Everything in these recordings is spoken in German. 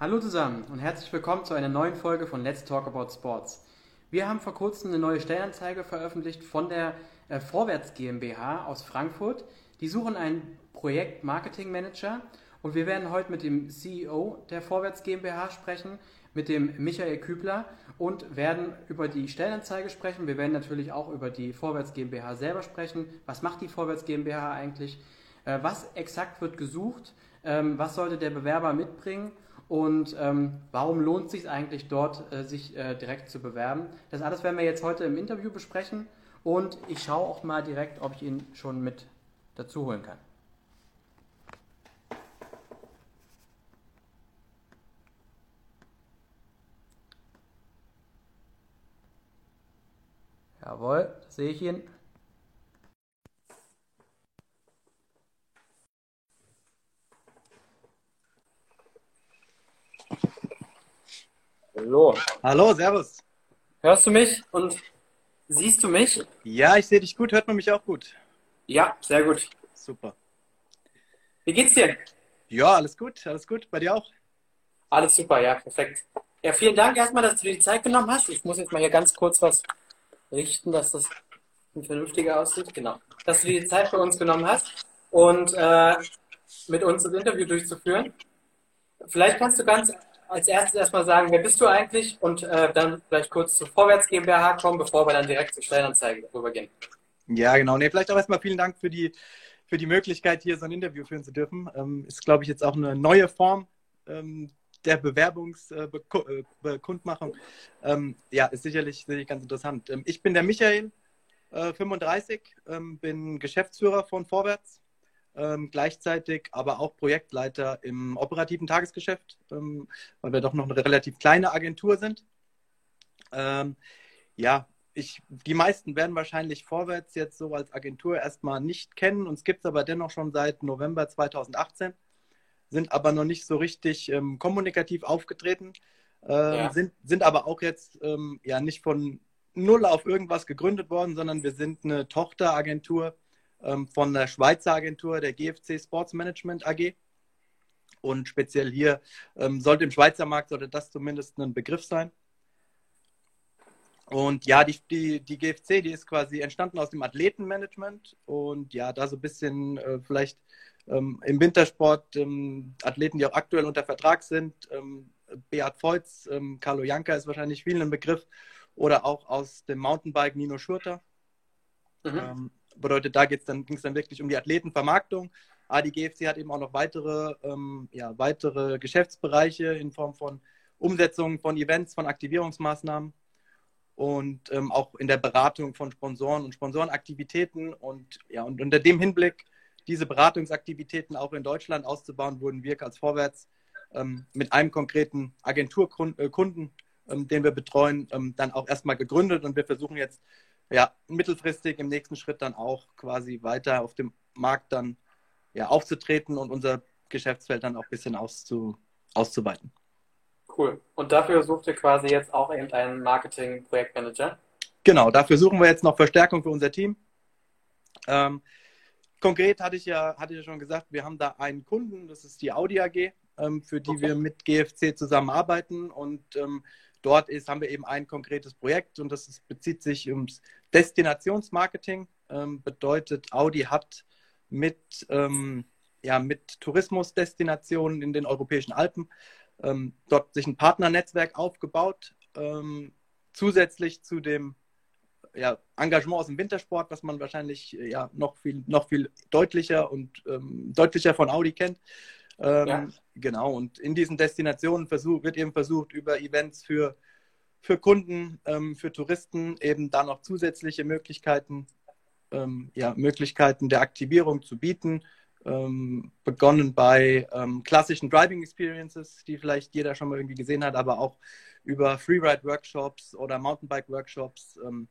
Hallo zusammen und herzlich willkommen zu einer neuen Folge von Let's Talk About Sports. Wir haben vor kurzem eine neue Stellenanzeige veröffentlicht von der äh, Vorwärts GmbH aus Frankfurt. Die suchen einen Projekt Marketing Manager und wir werden heute mit dem CEO der Vorwärts GmbH sprechen, mit dem Michael Kübler und werden über die Stellenanzeige sprechen. Wir werden natürlich auch über die Vorwärts GmbH selber sprechen. Was macht die Vorwärts GmbH eigentlich? Äh, was exakt wird gesucht? Ähm, was sollte der Bewerber mitbringen? Und ähm, warum lohnt es sich eigentlich dort, äh, sich äh, direkt zu bewerben? Das alles werden wir jetzt heute im Interview besprechen. Und ich schaue auch mal direkt, ob ich ihn schon mit dazu holen kann. Jawohl, sehe ich ihn. Hallo. Hallo, servus. Hörst du mich und siehst du mich? Ja, ich sehe dich gut. Hört man mich auch gut? Ja, sehr gut. Super. Wie geht's dir? Ja, alles gut, alles gut. Bei dir auch? Alles super, ja, perfekt. Ja, vielen Dank erstmal, dass du dir die Zeit genommen hast. Ich muss jetzt mal hier ganz kurz was richten, dass das ein vernünftiger aussieht. Genau. Dass du dir die Zeit für uns genommen hast und äh, mit uns das Interview durchzuführen. Vielleicht kannst du ganz als erstes erstmal sagen, wer bist du eigentlich und äh, dann vielleicht kurz zur Vorwärts GmbH kommen, bevor wir dann direkt zur Stellenanzeige rübergehen. Ja, genau. Nee, vielleicht auch erstmal vielen Dank für die, für die Möglichkeit, hier so ein Interview führen zu dürfen. Ähm, ist, glaube ich, jetzt auch eine neue Form ähm, der Bewerbungsbekundmachung. Äh, ähm, ja, ist sicherlich, sicherlich ganz interessant. Ähm, ich bin der Michael, äh, 35, ähm, bin Geschäftsführer von Vorwärts ähm, gleichzeitig aber auch Projektleiter im operativen Tagesgeschäft, ähm, weil wir doch noch eine relativ kleine Agentur sind. Ähm, ja, ich, die meisten werden wahrscheinlich Vorwärts jetzt so als Agentur erstmal nicht kennen. Uns gibt es aber dennoch schon seit November 2018, sind aber noch nicht so richtig ähm, kommunikativ aufgetreten, ähm, ja. sind, sind aber auch jetzt ähm, ja nicht von null auf irgendwas gegründet worden, sondern wir sind eine Tochteragentur ähm, von der Schweizer Agentur, der GFC Sports Management AG. Und speziell hier ähm, sollte im Schweizer Markt sollte das zumindest ein Begriff sein. Und ja, die, die, die GFC, die ist quasi entstanden aus dem Athletenmanagement und ja, da so ein bisschen äh, vielleicht ähm, im Wintersport ähm, Athleten, die auch aktuell unter Vertrag sind. Ähm, Beat Feutz, ähm, Carlo Janka ist wahrscheinlich vielen ein Begriff oder auch aus dem Mountainbike Nino Schurter. Mhm. Bedeutet, da dann, ging es dann wirklich um die Athletenvermarktung. Aber die GFC hat eben auch noch weitere, ähm, ja, weitere Geschäftsbereiche in Form von Umsetzung von Events, von Aktivierungsmaßnahmen und ähm, auch in der Beratung von Sponsoren und Sponsorenaktivitäten. Und ja, und unter dem Hinblick, diese Beratungsaktivitäten auch in Deutschland auszubauen, wurden wir als Vorwärts ähm, mit einem konkreten Agenturkunden, äh, ähm, den wir betreuen, ähm, dann auch erstmal gegründet. Und wir versuchen jetzt ja, mittelfristig im nächsten Schritt dann auch quasi weiter auf dem Markt dann ja, aufzutreten und unser Geschäftsfeld dann auch ein bisschen auszu, auszuweiten. Cool. Und dafür sucht ihr quasi jetzt auch eben einen Marketing-Projektmanager? Genau, dafür suchen wir jetzt noch Verstärkung für unser Team. Ähm, konkret hatte ich, ja, hatte ich ja schon gesagt, wir haben da einen Kunden, das ist die Audi AG, ähm, für die okay. wir mit GFC zusammenarbeiten und ähm, dort ist, haben wir eben ein konkretes Projekt und das ist, bezieht sich ums Destinationsmarketing. Ähm, bedeutet, Audi hat mit, ähm, ja, mit Tourismusdestinationen in den europäischen Alpen ähm, dort sich ein Partnernetzwerk aufgebaut, ähm, zusätzlich zu dem ja, Engagement aus dem Wintersport, was man wahrscheinlich ja, noch, viel, noch viel deutlicher und ähm, deutlicher von Audi kennt. Ähm, ja. Genau, und in diesen Destinationen versuch, wird eben versucht, über Events für, für Kunden, ähm, für Touristen eben da noch zusätzliche Möglichkeiten, ähm, ja, Möglichkeiten der Aktivierung zu bieten. Ähm, begonnen bei ähm, klassischen Driving Experiences, die vielleicht jeder schon mal irgendwie gesehen hat, aber auch über Freeride-Workshops oder Mountainbike-Workshops ähm,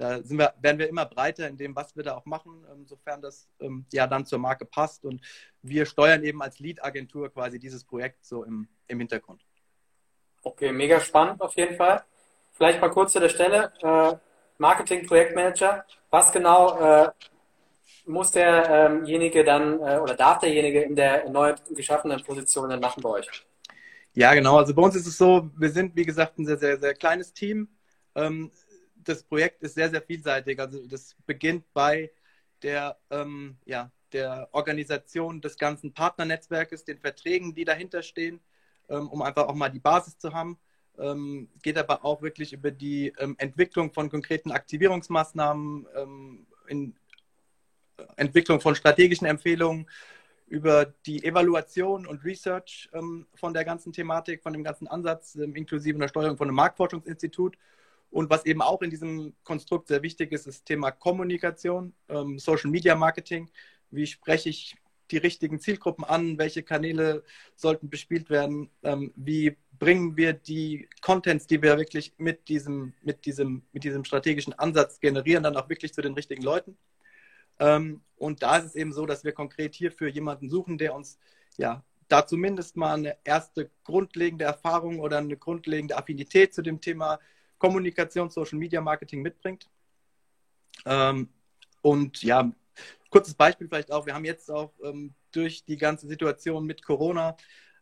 da sind wir, werden wir immer breiter in dem, was wir da auch machen, ähm, sofern das ähm, ja dann zur Marke passt. Und wir steuern eben als Lead-Agentur quasi dieses Projekt so im, im Hintergrund. Okay, mega spannend auf jeden Fall. Vielleicht mal kurz zu der Stelle. Äh, Marketing-Projektmanager. Was genau äh, muss derjenige dann äh, oder darf derjenige in der neu geschaffenen Position dann machen bei euch? Ja, genau. Also bei uns ist es so, wir sind, wie gesagt, ein sehr, sehr, sehr kleines Team. Ähm, das Projekt ist sehr, sehr vielseitig. Also das beginnt bei der, ähm, ja, der Organisation des ganzen Partnernetzwerkes, den Verträgen, die dahinter stehen, ähm, um einfach auch mal die Basis zu haben. Ähm, geht aber auch wirklich über die ähm, Entwicklung von konkreten Aktivierungsmaßnahmen, ähm, in äh, Entwicklung von strategischen Empfehlungen, über die Evaluation und Research ähm, von der ganzen Thematik, von dem ganzen Ansatz, inklusive einer Steuerung von einem Marktforschungsinstitut. Und was eben auch in diesem Konstrukt sehr wichtig ist, ist das Thema Kommunikation, ähm, Social Media Marketing. Wie spreche ich die richtigen Zielgruppen an? Welche Kanäle sollten bespielt werden? Ähm, wie bringen wir die Contents, die wir wirklich mit diesem, mit, diesem, mit diesem strategischen Ansatz generieren, dann auch wirklich zu den richtigen Leuten? Ähm, und da ist es eben so, dass wir konkret hierfür jemanden suchen, der uns ja da zumindest mal eine erste grundlegende Erfahrung oder eine grundlegende Affinität zu dem Thema Kommunikation, Social Media Marketing mitbringt. Ähm, und ja, kurzes Beispiel vielleicht auch. Wir haben jetzt auch ähm, durch die ganze Situation mit Corona,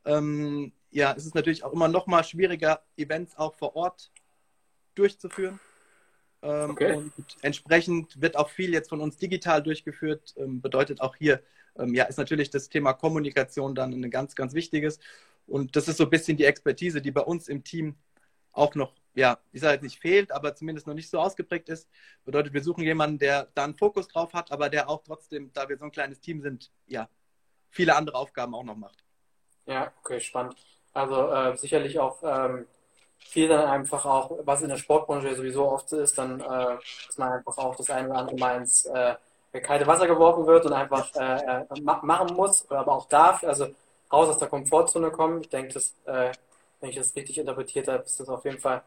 ähm, ja, es ist natürlich auch immer noch mal schwieriger, Events auch vor Ort durchzuführen. Ähm, okay. Und entsprechend wird auch viel jetzt von uns digital durchgeführt. Ähm, bedeutet auch hier, ähm, ja, ist natürlich das Thema Kommunikation dann ein ganz, ganz wichtiges. Und das ist so ein bisschen die Expertise, die bei uns im Team auch noch, ja, ich sage jetzt nicht fehlt, aber zumindest noch nicht so ausgeprägt ist. Bedeutet, wir suchen jemanden, der da einen Fokus drauf hat, aber der auch trotzdem, da wir so ein kleines Team sind, ja, viele andere Aufgaben auch noch macht. Ja, okay, spannend. Also äh, sicherlich auch ähm, viel dann einfach auch, was in der Sportbranche sowieso oft ist, dann, äh, dass man einfach auch das eine oder andere Mal ins äh, kalte Wasser geworfen wird und einfach äh, äh machen muss, aber auch darf, also raus aus der Komfortzone kommen. Ich denke, dass, äh, wenn ich das richtig interpretiert habe, ist das auf jeden Fall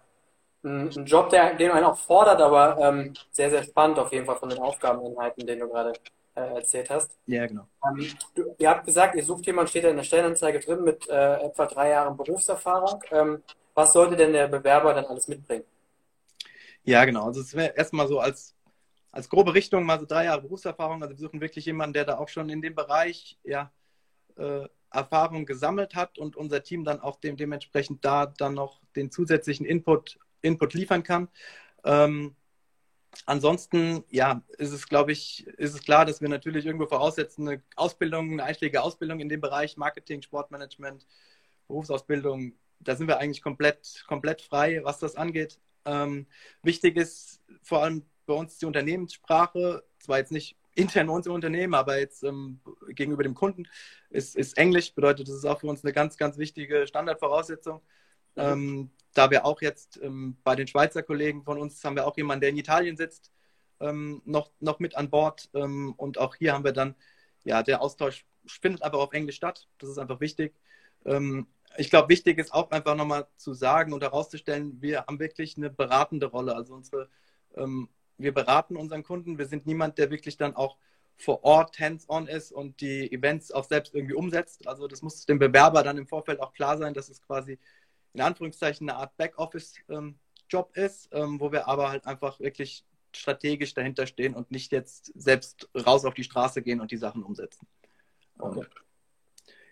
ein, Job, der, den einen auch fordert, aber ähm, sehr, sehr spannend auf jeden Fall von den Aufgabeninhalten, den du gerade äh, erzählt hast. Ja, genau. Ähm, du, ihr habt gesagt, ihr sucht jemanden, steht da in der Stellenanzeige drin mit äh, etwa drei Jahren Berufserfahrung. Ähm, was sollte denn der Bewerber dann alles mitbringen? Ja, genau. Also es wäre erstmal so als, als grobe Richtung mal so drei Jahre Berufserfahrung. Also wir suchen wirklich jemanden, der da auch schon in dem Bereich ja, äh, Erfahrung gesammelt hat und unser Team dann auch dem, dementsprechend da dann noch den zusätzlichen Input, Input liefern kann. Ähm, ansonsten, ja, ist es, glaube ich, ist es klar, dass wir natürlich irgendwo voraussetzen, eine Ausbildung, eine einschlägige Ausbildung in dem Bereich Marketing, Sportmanagement, Berufsausbildung, da sind wir eigentlich komplett, komplett frei, was das angeht. Ähm, wichtig ist vor allem bei uns die Unternehmenssprache, zwar jetzt nicht intern bei uns im Unternehmen, aber jetzt ähm, gegenüber dem Kunden, ist, ist Englisch, bedeutet, das ist auch für uns eine ganz, ganz wichtige Standardvoraussetzung. Mhm. Ähm, da wir auch jetzt ähm, bei den Schweizer Kollegen von uns haben wir auch jemanden, der in Italien sitzt, ähm, noch, noch mit an Bord. Ähm, und auch hier haben wir dann, ja, der Austausch findet aber auf Englisch statt. Das ist einfach wichtig. Ähm, ich glaube, wichtig ist auch einfach nochmal zu sagen und herauszustellen, wir haben wirklich eine beratende Rolle. Also unsere, ähm, wir beraten unseren Kunden. Wir sind niemand, der wirklich dann auch vor Ort hands-on ist und die Events auch selbst irgendwie umsetzt. Also das muss dem Bewerber dann im Vorfeld auch klar sein, dass es quasi in Anführungszeichen eine Art Backoffice-Job ähm, ist, ähm, wo wir aber halt einfach wirklich strategisch dahinter stehen und nicht jetzt selbst raus auf die Straße gehen und die Sachen umsetzen. Okay.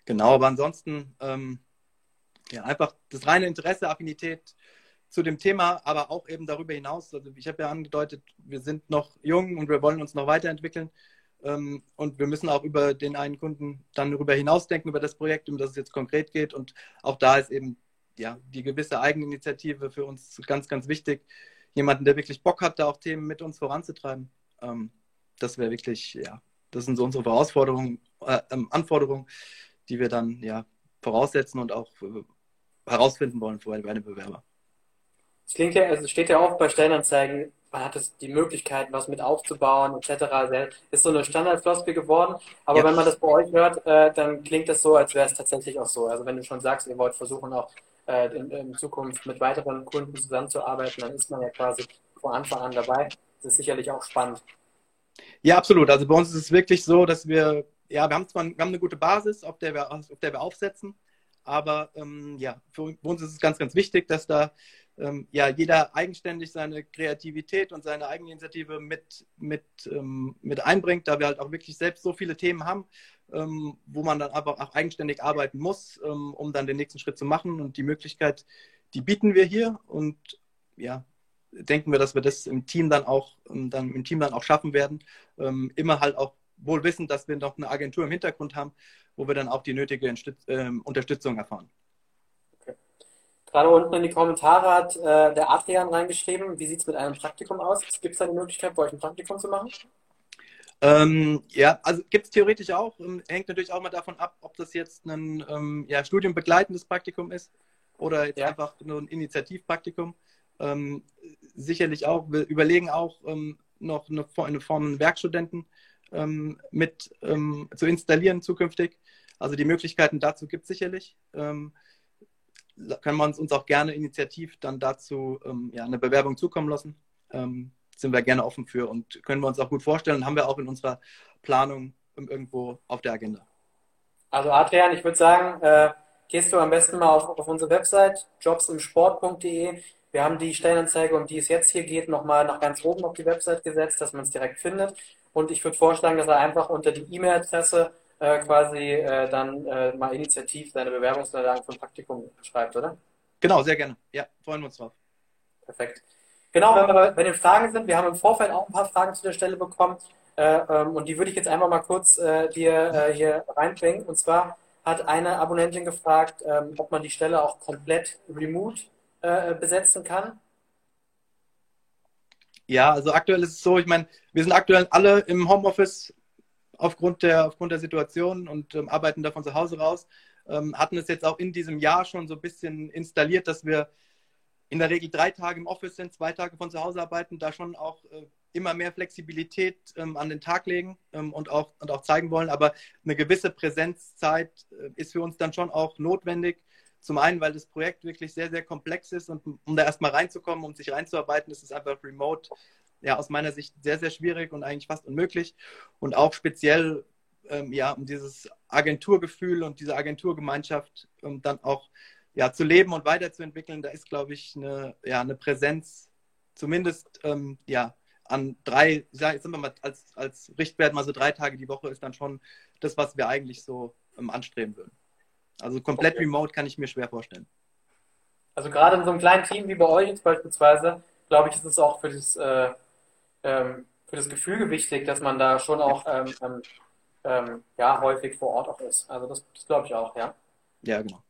Genau, aber ansonsten ähm, ja, einfach das reine Interesse, Affinität zu dem Thema, aber auch eben darüber hinaus. Also ich habe ja angedeutet, wir sind noch jung und wir wollen uns noch weiterentwickeln. Ähm, und wir müssen auch über den einen Kunden dann darüber hinausdenken, über das Projekt, um das es jetzt konkret geht. Und auch da ist eben ja, die gewisse Eigeninitiative für uns ganz, ganz wichtig. Jemanden, der wirklich Bock hat, da auch Themen mit uns voranzutreiben. Ähm, das wäre wirklich, ja, das sind so unsere Herausforderungen, äh, ähm, Anforderungen, die wir dann ja voraussetzen und auch äh, herausfinden wollen für eine Bewerber. Es klingt ja, also steht ja auch bei Stellenanzeigen, man hat es die Möglichkeit, was mit aufzubauen, etc. Ist so eine Standardfloskel geworden. Aber ja. wenn man das bei euch hört, äh, dann klingt das so, als wäre es tatsächlich auch so. Also wenn du schon sagst, ihr wollt versuchen auch äh, in, in, Zukunft mit weiteren Kunden zusammenzuarbeiten, dann ist man ja quasi von Anfang an dabei. Das ist sicherlich auch spannend. Ja, absolut. Also bei uns ist es wirklich so, dass wir, ja, wir haben zwar wir haben eine gute Basis, auf der wir, auf der wir aufsetzen, Aber ähm, ja, für uns ist es ganz, ganz wichtig, dass da ähm, ja, jeder eigenständig seine Kreativität und seine Eigeninitiative mit, mit, ähm, mit einbringt, da wir halt auch wirklich selbst so viele Themen haben, ähm, wo man dann aber auch eigenständig arbeiten muss, ähm, um dann den nächsten Schritt zu machen. Und die Möglichkeit, die bieten wir hier und ja, denken wir, dass wir das im Team dann auch, ähm, dann im Team dann auch schaffen werden. Ähm, immer halt auch wohl wissend, dass wir noch eine Agentur im Hintergrund haben, wo wir dann auch die nötige Unterstützung erfahren. Gerade unten in die Kommentare hat äh, der Adrian reingeschrieben, wie sieht es mit einem Praktikum aus? Gibt es da die Möglichkeit, bei euch ein Praktikum zu machen? Ähm, ja, also gibt es theoretisch auch. Ähm, hängt natürlich auch mal davon ab, ob das jetzt ein ähm, ja, studiumbegleitendes Praktikum ist oder jetzt ja. einfach nur ein Initiativpraktikum. Ähm, sicherlich auch. Wir überlegen auch ähm, noch eine, eine Form Werkstudenten ähm, mit zu installieren zukünftig. Also die Möglichkeiten dazu gibt es sicherlich können wir uns, auch gerne initiativ dann dazu ähm, ja, eine Bewerbung zukommen lassen. Ähm, sind wir gerne offen für und können wir uns auch gut vorstellen und haben wir auch in unserer Planung irgendwo auf der Agenda. Also Adrian, ich würde sagen, äh, gehst du am besten mal auf, auf unsere Website jobsimsport.de. Wir haben die Stellenanzeige, um die es jetzt hier geht, nochmal nach ganz oben auf die Website gesetzt, dass man es direkt findet. Und ich würde vorschlagen, dass er einfach unter die E-Mail-Adresse äh, quasi äh, dann äh, mal initiativ seine Bewerbungsunterlagen für ein Praktikum schreibt, oder? Genau, sehr gerne. Ja, freuen wir uns drauf. Perfekt. Genau, wenn wir bei den Fragen sind, wir haben im Vorfeld auch ein paar Fragen zu der Stelle bekommen äh, ähm, und die würde ich jetzt einfach mal kurz äh, dir hier reinbringen. Und zwar hat eine Abonnentin gefragt, ähm, ob man die Stelle auch komplett remote besetzen kann. Ja, also aktuell ist es so, ich meine, wir sind aktuell alle im Homeoffice aufgrund der, aufgrund der Situation und ähm, arbeiten da von zu Hause raus. Ähm, hatten es jetzt auch in diesem Jahr schon so ein bisschen installiert, dass wir in der Regel drei Tage im Office sind, zwei Tage von zu Hause arbeiten, da schon auch äh, immer mehr Flexibilität ähm, an den Tag legen ähm, und, auch, und auch zeigen wollen. Aber eine gewisse Präsenzzeit äh, ist für uns dann schon auch notwendig. Zum einen, weil das Projekt wirklich sehr, sehr komplex ist und um da erstmal reinzukommen, um sich reinzuarbeiten, ist es einfach remote ja aus meiner Sicht sehr, sehr schwierig und eigentlich fast unmöglich. Und auch speziell ähm, ja, um dieses Agenturgefühl und diese Agenturgemeinschaft um dann auch ja, zu leben und weiterzuentwickeln, da ist, glaube ich, eine, ja, eine Präsenz, zumindest ähm, ja, an drei, sagen wir mal, als, als Richtwert mal so drei Tage die Woche ist dann schon das, was wir eigentlich so ähm, anstreben würden. Also komplett okay. remote kann ich mir schwer vorstellen. Also gerade in so einem kleinen Team wie bei euch jetzt beispielsweise, glaube ich, ist es auch für das äh, ähm, für das Gefüge wichtig, dass man da schon auch ähm, ähm, ähm, ja, häufig vor Ort auch ist. Also das, das glaube ich auch, ja. Ja, genau.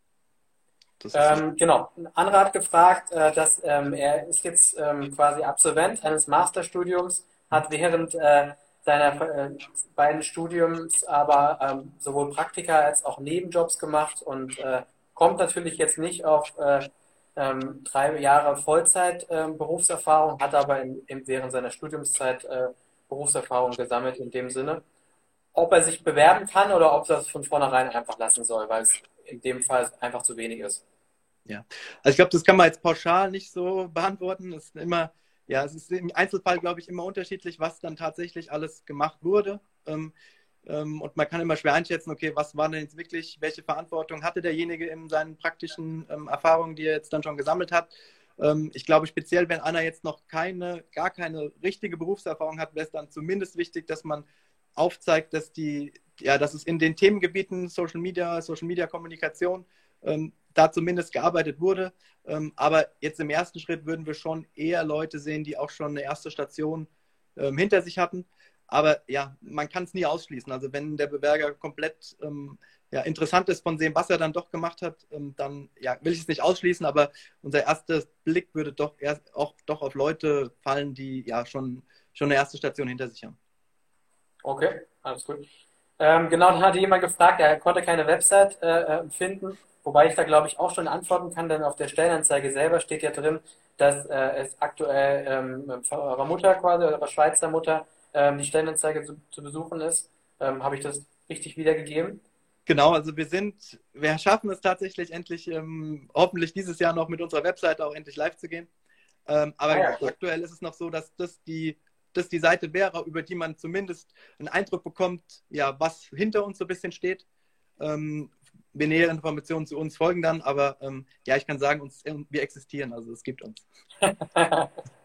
Ähm, genau. Ein anderer hat gefragt, äh, dass ähm, er ist jetzt ähm, quasi Absolvent eines Masterstudiums, hat während äh, seiner äh, beiden Studiums aber ähm, sowohl Praktika als auch Nebenjobs gemacht und äh, kommt natürlich jetzt nicht auf äh, ähm, drei Jahre Vollzeit ähm, Berufserfahrung, hat aber in, in, während seiner Studiumszeit äh, Berufserfahrung gesammelt in dem Sinne. Ob er sich bewerben kann oder ob er es von vornherein einfach lassen soll, weil es in dem Fall einfach zu wenig ist. Ja, also ich glaube, das kann man jetzt pauschal nicht so beantworten. Es ist immer, ja, es ist im Einzelfall, glaube ich, immer unterschiedlich, was dann tatsächlich alles gemacht wurde. Ähm, und man kann immer schwer einschätzen, okay, was war denn jetzt wirklich, welche Verantwortung hatte derjenige in seinen praktischen ähm, Erfahrungen, die er jetzt dann schon gesammelt hat. Ähm, ich glaube, speziell, wenn einer jetzt noch keine, gar keine richtige Berufserfahrung hat, wäre es dann zumindest wichtig, dass man aufzeigt, dass die, ja, dass es in den Themengebieten Social Media, Social Media Kommunikation ähm, da zumindest gearbeitet wurde. Ähm, aber jetzt im ersten Schritt würden wir schon eher Leute sehen, die auch schon eine erste Station ähm, hinter sich hatten. Aber ja, man kann es nie ausschließen. Also wenn der Bewerber komplett ähm, ja, interessant ist von dem, was er dann doch gemacht hat, ähm, dann ja, will ich es nicht ausschließen, aber unser erster Blick würde doch erst auch doch auf Leute fallen, die ja schon, schon eine erste Station hinter sich haben. Okay, alles gut. Ähm, genau, dann hatte jemand gefragt, er konnte keine Website äh, äh finden, wobei ich da glaube ich auch schon antworten kann, denn auf der Stellenanzeige selber steht ja drin, dass äh, es aktuell ähm, eurer Mutter quasi, eurer Schweizer Mutter, ähm, die Stellenanzeige zu, zu besuchen ist. Ähm, Habe ich das richtig wiedergegeben? Genau, also wir sind, wir schaffen es tatsächlich endlich, ähm, hoffentlich dieses Jahr noch mit unserer Webseite auch endlich live zu gehen. Ähm, aber ah, ja, okay. aktuell ist es noch so, dass das die, das die Seite wäre, über die man zumindest einen Eindruck bekommt, ja, was hinter uns so ein bisschen steht. Ähm, nähere Informationen zu uns folgen dann, aber ähm, ja, ich kann sagen, uns, wir existieren, also es gibt uns.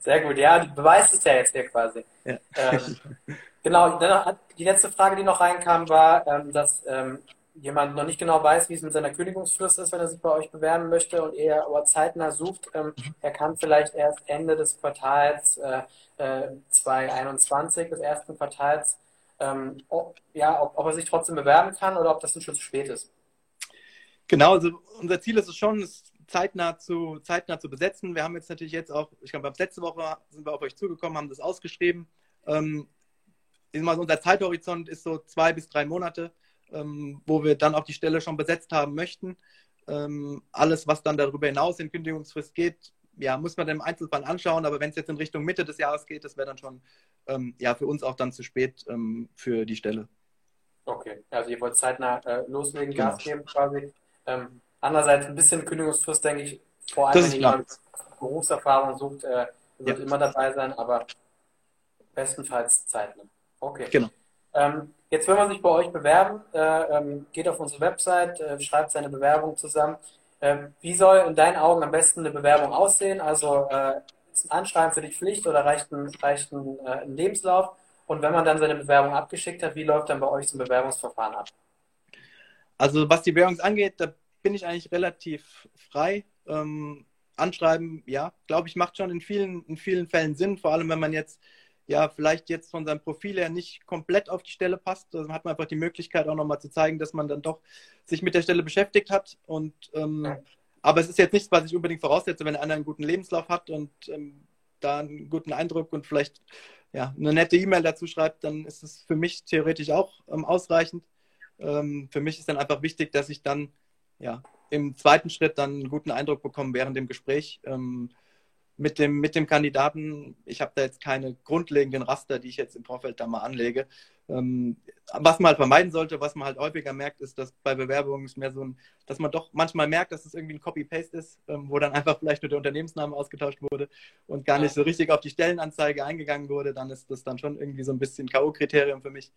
Sehr gut, ja, du beweist es ja jetzt hier quasi. Ja. Ähm, genau, die letzte Frage, die noch reinkam, war, ähm, dass ähm, jemand noch nicht genau weiß, wie es mit seiner Kündigungsfrist ist, wenn er sich bei euch bewerben möchte und er aber zeitnah sucht, ähm, er kann vielleicht erst Ende des Quartals äh, äh, 2021, des ersten Quartals, ähm, ob, ja, ob, ob, er sich trotzdem bewerben kann oder ob das schon zu spät ist. Genau, also unser Ziel ist es schon, es zeitnah zu, zeitnah zu besetzen. Wir haben jetzt natürlich jetzt auch, ich glaube, letzte Woche sind wir auf euch zugekommen, haben das ausgeschrieben. Ähm, unser Zeithorizont ist so zwei bis drei Monate ähm, wo wir dann auch die Stelle schon besetzt haben möchten. Ähm, alles, was dann darüber hinaus in Kündigungsfrist geht, ja, muss man im Einzelfall anschauen, aber wenn es jetzt in Richtung Mitte des Jahres geht, das wäre dann schon ähm, ja, für uns auch dann zu spät ähm, für die Stelle. Okay, also ihr wollt zeitnah äh, loslegen, genau. Gas geben quasi. Ähm, andererseits ein bisschen Kündigungsfrist, denke ich, vor allem wenn jemand Berufserfahrung sucht, äh, wird ja. immer dabei sein, aber bestenfalls zeitnah. Okay. Genau. Ähm, Jetzt will man sich bei euch bewerben, äh, ähm, geht auf unsere Website, äh, schreibt seine Bewerbung zusammen. Ähm, wie soll in deinen Augen am besten eine Bewerbung aussehen? Also äh, ist ein Anschreiben für dich Pflicht oder reicht ein, reicht ein, äh, ein Lebenslauf? Und wenn man dann seine Bewerbung abgeschickt hat, wie läuft dann bei euch so ein Bewerbungsverfahren ab? Also was die Bewerbung angeht, da bin ich eigentlich relativ frei. Ähm, anschreiben, ja, glaube ich, macht schon in vielen, in vielen Fällen Sinn, vor allem wenn man jetzt ja, vielleicht jetzt von seinem Profil her nicht komplett auf die Stelle passt. Dann hat man einfach die Möglichkeit auch nochmal zu zeigen, dass man dann doch sich mit der Stelle beschäftigt hat. Und ähm, aber es ist jetzt nichts, was ich unbedingt voraussetze, wenn einer einen guten Lebenslauf hat und ähm, da einen guten Eindruck und vielleicht ja, eine nette E-Mail dazu schreibt, dann ist es für mich theoretisch auch ähm, ausreichend. Ähm, für mich ist dann einfach wichtig, dass ich dann ja, im zweiten Schritt dann einen guten Eindruck bekomme während dem Gespräch. Ähm, mit dem, mit dem Kandidaten, ich habe da jetzt keine grundlegenden Raster, die ich jetzt im Vorfeld da mal anlege. Ähm, was man halt vermeiden sollte, was man halt häufiger merkt, ist, dass bei Bewerbungen ist mehr so ein, dass man doch manchmal merkt, dass es irgendwie ein Copy-Paste ist, ähm, wo dann einfach vielleicht nur der Unternehmensname ausgetauscht wurde und gar nicht so richtig auf die Stellenanzeige eingegangen wurde, dann ist das dann schon irgendwie so ein bisschen K.O.-Kriterium für mich.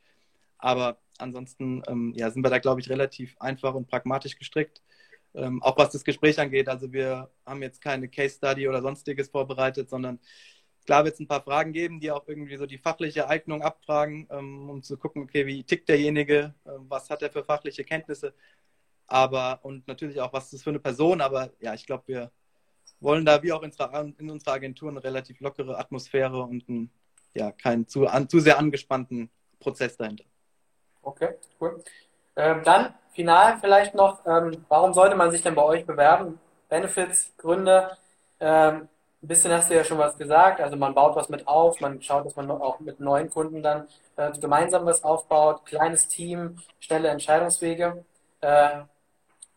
Aber ansonsten ähm, ja, sind wir da, glaube ich, relativ einfach und pragmatisch gestrickt. Ähm, auch was das Gespräch angeht. Also wir haben jetzt keine Case Study oder sonstiges vorbereitet, sondern klar wird es ein paar Fragen geben, die auch irgendwie so die fachliche Eignung abfragen, ähm, um zu gucken, okay, wie tickt derjenige, äh, was hat er für fachliche Kenntnisse, aber und natürlich auch, was ist das für eine Person, aber ja, ich glaube, wir wollen da wie auch in, in unserer Agentur eine relativ lockere Atmosphäre und einen, ja, keinen zu, an, zu sehr angespannten Prozess dahinter. Okay, cool. Ähm, dann final vielleicht noch, ähm, warum sollte man sich denn bei euch bewerben? Benefits, Gründe, ähm, ein bisschen hast du ja schon was gesagt, also man baut was mit auf, man schaut, dass man auch mit neuen Kunden dann äh, gemeinsam was aufbaut, kleines Team, schnelle Entscheidungswege. Äh,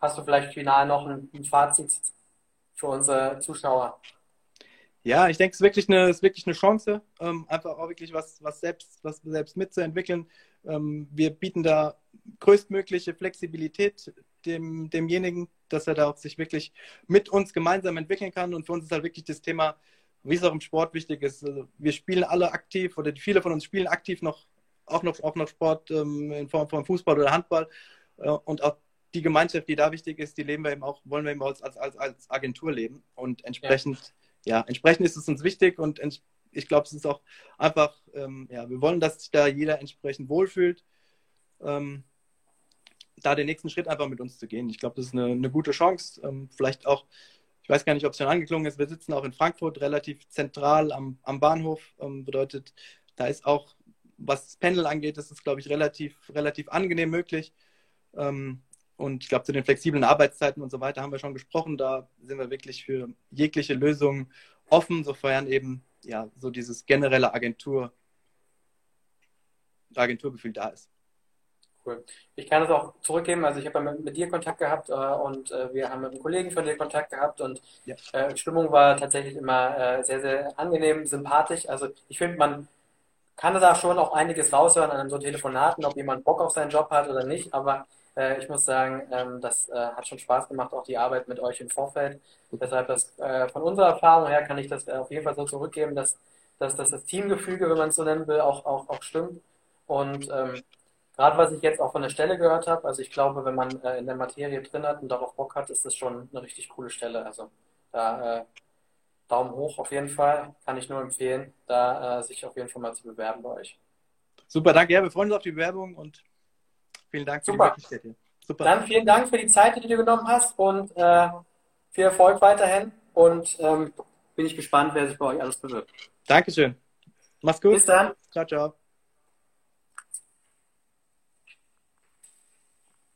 hast du vielleicht final noch ein, ein Fazit für unsere Zuschauer? Ja, ich denke, es ist wirklich eine, ist wirklich eine Chance, ähm, einfach auch wirklich was, was, selbst, was selbst mitzuentwickeln. Ähm, wir bieten da größtmögliche Flexibilität dem, demjenigen, dass er da auch sich wirklich mit uns gemeinsam entwickeln kann. Und für uns ist halt wirklich das Thema, wie es auch im Sport wichtig ist. Also wir spielen alle aktiv oder viele von uns spielen aktiv noch, auch noch, auch noch Sport ähm, in Form von Fußball oder Handball. Äh, und auch die Gemeinschaft, die da wichtig ist, die leben wir eben auch, wollen wir eben als, als, als Agentur leben. Und entsprechend, ja. ja entsprechend ist es uns wichtig und ich glaube, es ist auch einfach, ähm, ja, wir wollen, dass sich da jeder entsprechend wohlfühlt. Ähm, da den nächsten Schritt einfach mit uns zu gehen. Ich glaube, das ist eine, eine gute Chance. Ähm, vielleicht auch, ich weiß gar nicht, ob es schon angeklungen ist, wir sitzen auch in Frankfurt relativ zentral am, am Bahnhof. Ähm, bedeutet, da ist auch, was das Pendel angeht, ist es, glaube ich, relativ, relativ angenehm möglich. Ähm, und ich glaube, zu den flexiblen Arbeitszeiten und so weiter haben wir schon gesprochen. Da sind wir wirklich für jegliche Lösungen offen, sofern eben ja so dieses generelle Agentur, Agenturgefühl da ist. Cool. Ich kann das auch zurückgeben. Also ich habe mit, mit, dir Kontakt gehabt äh, und äh, wir haben mit einem Kollegen von dir Kontakt gehabt und ja. äh, Stimmung war tatsächlich immer äh, sehr, sehr angenehm, sympathisch. Also ich finde, man kann da schon auch einiges raushören an so Telefonaten, ob jemand Bock auf seinen Job hat oder nicht. Aber äh, ich muss sagen, ähm, das äh, hat schon Spaß gemacht, auch die Arbeit mit euch im Vorfeld. Deshalb das, von unserer Erfahrung her kann ich das auf jeden Fall so zurückgeben, dass, dass, dass das Teamgefüge, wenn man es so nennen will, auch, auch, auch stimmt. Und ähm, gerade was ich jetzt auch von der Stelle gehört habe, also ich glaube, wenn man äh, in der Materie drin hat und darauf Bock hat, ist das schon eine richtig coole Stelle. Also da äh, Daumen hoch auf jeden Fall, kann ich nur empfehlen, da äh, sich auf jeden Fall mal zu bewerben bei euch. Super, danke. Ja, wir freuen uns auf die Bewerbung und vielen Dank für Super. die Möglichkeit. Super. Dann vielen Dank für die Zeit, die du dir genommen hast und äh, viel Erfolg weiterhin und ähm, bin ich gespannt, wer sich bei euch alles bewirbt. Dankeschön. Mach's gut. Bis dann. Ciao, ciao.